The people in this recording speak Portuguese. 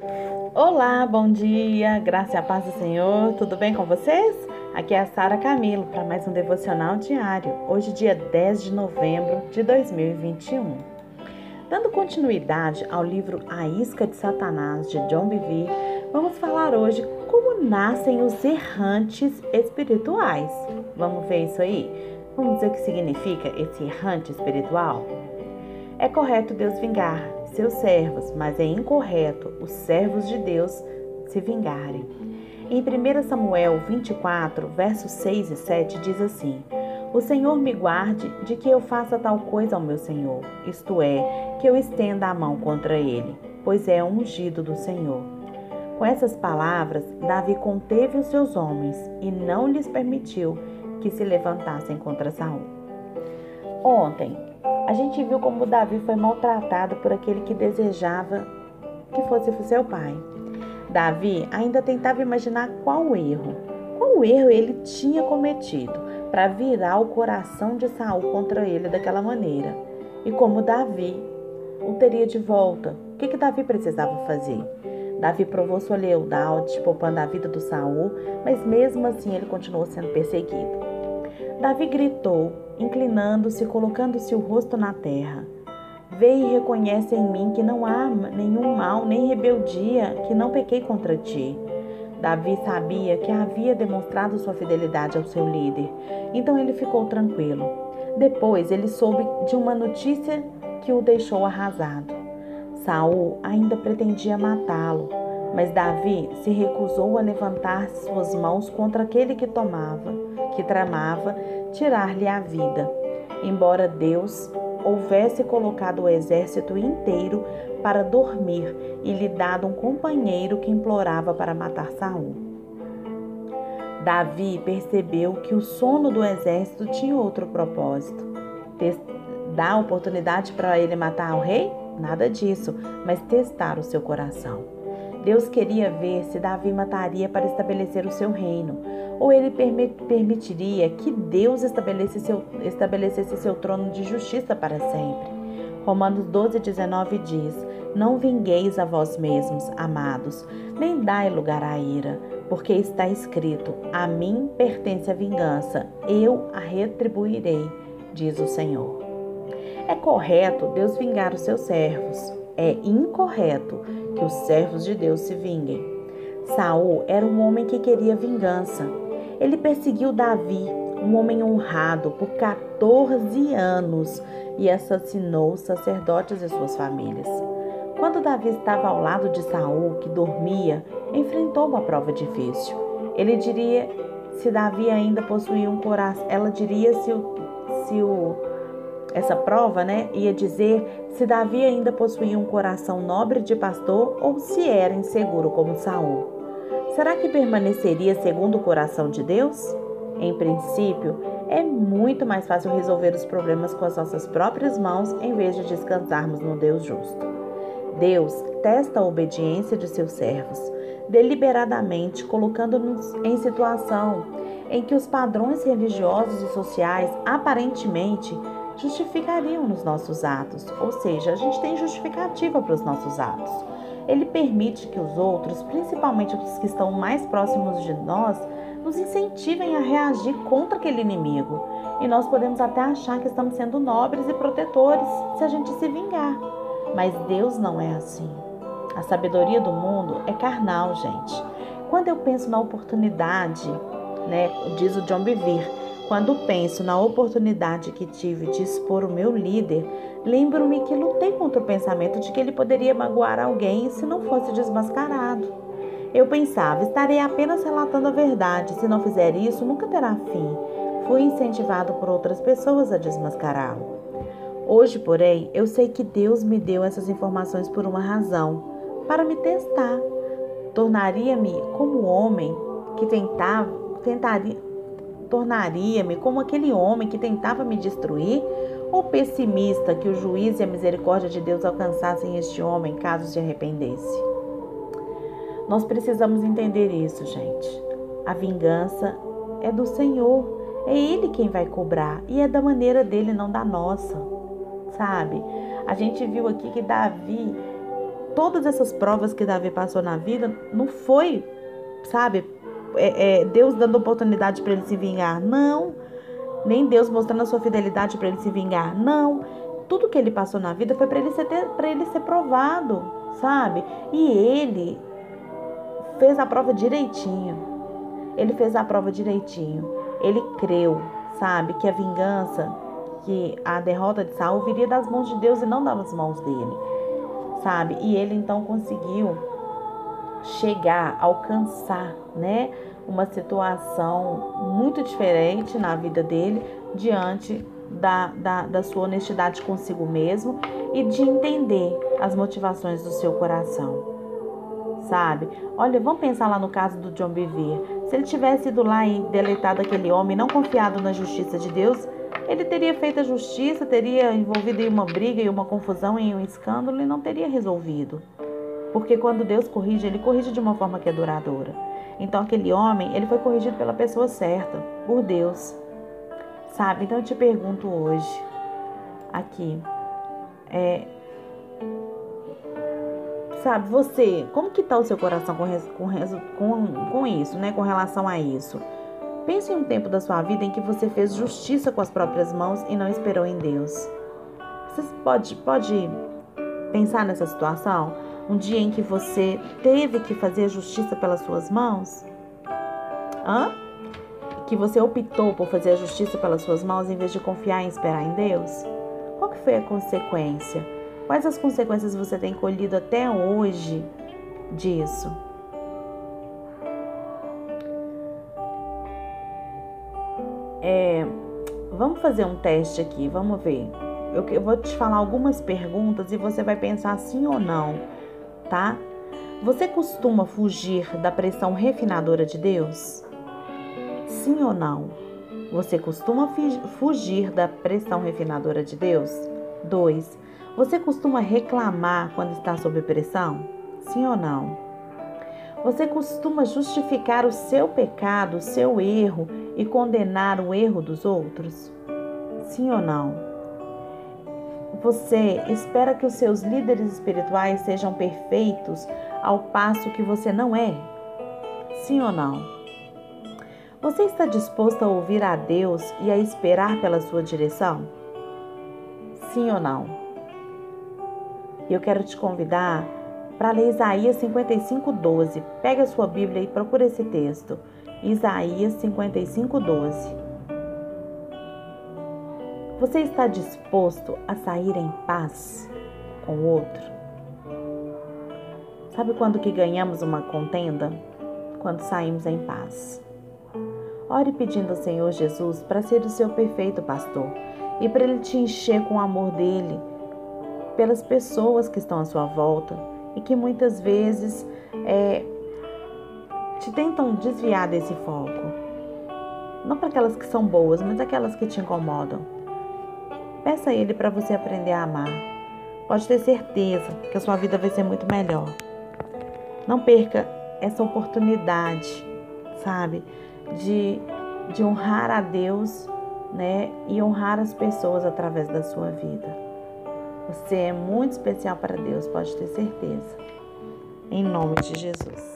Olá, bom dia, graça e a paz do Senhor, tudo bem com vocês? Aqui é a Sara Camilo para mais um devocional diário, hoje, dia 10 de novembro de 2021. Dando continuidade ao livro A Isca de Satanás de John Bevere, vamos falar hoje como nascem os errantes espirituais. Vamos ver isso aí? Vamos ver o que significa esse errante espiritual? É correto Deus vingar seus servos, mas é incorreto os servos de Deus se vingarem. Em 1 Samuel 24, versos 6 e 7 diz assim: O Senhor me guarde de que eu faça tal coisa ao meu Senhor, isto é, que eu estenda a mão contra ele, pois é ungido do Senhor. Com essas palavras, Davi conteve os seus homens e não lhes permitiu que se levantassem contra Saul. Ontem, a gente viu como Davi foi maltratado por aquele que desejava que fosse seu pai. Davi ainda tentava imaginar qual erro, qual erro ele tinha cometido para virar o coração de Saul contra ele daquela maneira. E como Davi o teria de volta. O que, que Davi precisava fazer? Davi provou sua lealdade, poupando a vida do Saul, mas mesmo assim ele continuou sendo perseguido. Davi gritou, inclinando-se, colocando-se o rosto na terra. Vê e reconhece em mim que não há nenhum mal nem rebeldia, que não pequei contra ti. Davi sabia que havia demonstrado sua fidelidade ao seu líder, então ele ficou tranquilo. Depois ele soube de uma notícia que o deixou arrasado. Saul ainda pretendia matá-lo, mas Davi se recusou a levantar suas mãos contra aquele que tomava, que tramava tirar-lhe a vida, embora Deus houvesse colocado o exército inteiro para dormir e lhe dado um companheiro que implorava para matar Saul. Davi percebeu que o sono do exército tinha outro propósito. Dar oportunidade para ele matar o rei? Nada disso, mas testar o seu coração. Deus queria ver se Davi mataria para estabelecer o seu reino, ou ele permitiria que Deus estabelecesse seu, estabelecesse seu trono de justiça para sempre. Romanos 12, 19 diz: Não vingueis a vós mesmos, amados, nem dai lugar à ira, porque está escrito: A mim pertence a vingança, eu a retribuirei, diz o Senhor. É correto Deus vingar os seus servos, é incorreto que os servos de Deus se vinguem. Saul era um homem que queria vingança. Ele perseguiu Davi, um homem honrado, por 14 anos e assassinou sacerdotes e suas famílias. Quando Davi estava ao lado de Saul, que dormia, enfrentou uma prova difícil. Ele diria se Davi ainda possuía um coração, ela diria se o, se o essa prova, né, ia dizer se Davi ainda possuía um coração nobre de pastor ou se era inseguro como Saul. Será que permaneceria segundo o coração de Deus? Em princípio, é muito mais fácil resolver os problemas com as nossas próprias mãos em vez de descansarmos no Deus justo. Deus testa a obediência de seus servos, deliberadamente colocando-nos em situação em que os padrões religiosos e sociais aparentemente justificariam nos nossos atos, ou seja, a gente tem justificativa para os nossos atos. Ele permite que os outros, principalmente os que estão mais próximos de nós, nos incentivem a reagir contra aquele inimigo. E nós podemos até achar que estamos sendo nobres e protetores se a gente se vingar. Mas Deus não é assim. A sabedoria do mundo é carnal, gente. Quando eu penso na oportunidade, né, diz o John Bevere, quando penso na oportunidade que tive de expor o meu líder, lembro-me que lutei contra o pensamento de que ele poderia magoar alguém se não fosse desmascarado. Eu pensava, estarei apenas relatando a verdade, se não fizer isso, nunca terá fim. Fui incentivado por outras pessoas a desmascará-lo. Hoje, porém, eu sei que Deus me deu essas informações por uma razão, para me testar. Tornaria-me como homem que tentava, tentaria, tornaria-me como aquele homem que tentava me destruir? Ou pessimista que o juízo e a misericórdia de Deus alcançassem este homem caso se arrependesse? Nós precisamos entender isso, gente. A vingança é do Senhor. É Ele quem vai cobrar e é da maneira dele, não da nossa. Sabe? A gente viu aqui que Davi todas essas provas que Davi passou na vida não foi, sabe, é, é, Deus dando oportunidade para ele se vingar. Não. Nem Deus mostrando a sua fidelidade para ele se vingar. Não. Tudo que ele passou na vida foi para ele ser ele ser provado, sabe? E ele fez a prova direitinho. Ele fez a prova direitinho. Ele creu, sabe, que a vingança, que a derrota de Saul viria das mãos de Deus e não das mãos dele, sabe? E ele então conseguiu chegar, alcançar, né, uma situação muito diferente na vida dele diante da, da, da sua honestidade consigo mesmo e de entender as motivações do seu coração sabe? Olha, vamos pensar lá no caso do John Bevere. Se ele tivesse ido lá e deletado aquele homem, não confiado na justiça de Deus, ele teria feito a justiça, teria envolvido em uma briga e uma confusão, em um escândalo e não teria resolvido. Porque quando Deus corrige, ele corrige de uma forma que é duradoura. Então aquele homem, ele foi corrigido pela pessoa certa, por Deus. Sabe? Então eu te pergunto hoje, aqui, é, sabe, você, como que tá o seu coração com, com, com, isso, né? Com relação a isso. Pense em um tempo da sua vida em que você fez justiça com as próprias mãos e não esperou em Deus. Você pode, pode pensar nessa situação? Um dia em que você teve que fazer justiça pelas suas mãos? Hã? Que você optou por fazer a justiça pelas suas mãos em vez de confiar e esperar em Deus? Qual que foi a consequência? Quais as consequências você tem colhido até hoje disso? É, vamos fazer um teste aqui, vamos ver. Eu, eu vou te falar algumas perguntas e você vai pensar sim ou não, tá? Você costuma fugir da pressão refinadora de Deus? Sim ou não? Você costuma fugir da pressão refinadora de Deus? 2. Você costuma reclamar quando está sob pressão? Sim ou não? Você costuma justificar o seu pecado, o seu erro e condenar o erro dos outros? Sim ou não? Você espera que os seus líderes espirituais sejam perfeitos ao passo que você não é? Sim ou não? Você está disposto a ouvir a Deus e a esperar pela sua direção? Sim ou não? Eu quero te convidar para ler Isaías 55, 12. Pega a sua Bíblia e procura esse texto. Isaías 55, 12. Você está disposto a sair em paz com o outro? Sabe quando que ganhamos uma contenda? Quando saímos em paz. Ore pedindo ao Senhor Jesus para ser o seu perfeito pastor e para ele te encher com o amor dele pelas pessoas que estão à sua volta e que muitas vezes é, te tentam desviar desse foco. Não para aquelas que são boas, mas aquelas que te incomodam. Peça a Ele para você aprender a amar. Pode ter certeza que a sua vida vai ser muito melhor. Não perca essa oportunidade, sabe, de, de honrar a Deus, né, e honrar as pessoas através da sua vida. Você é muito especial para Deus, pode ter certeza. Em nome de Jesus.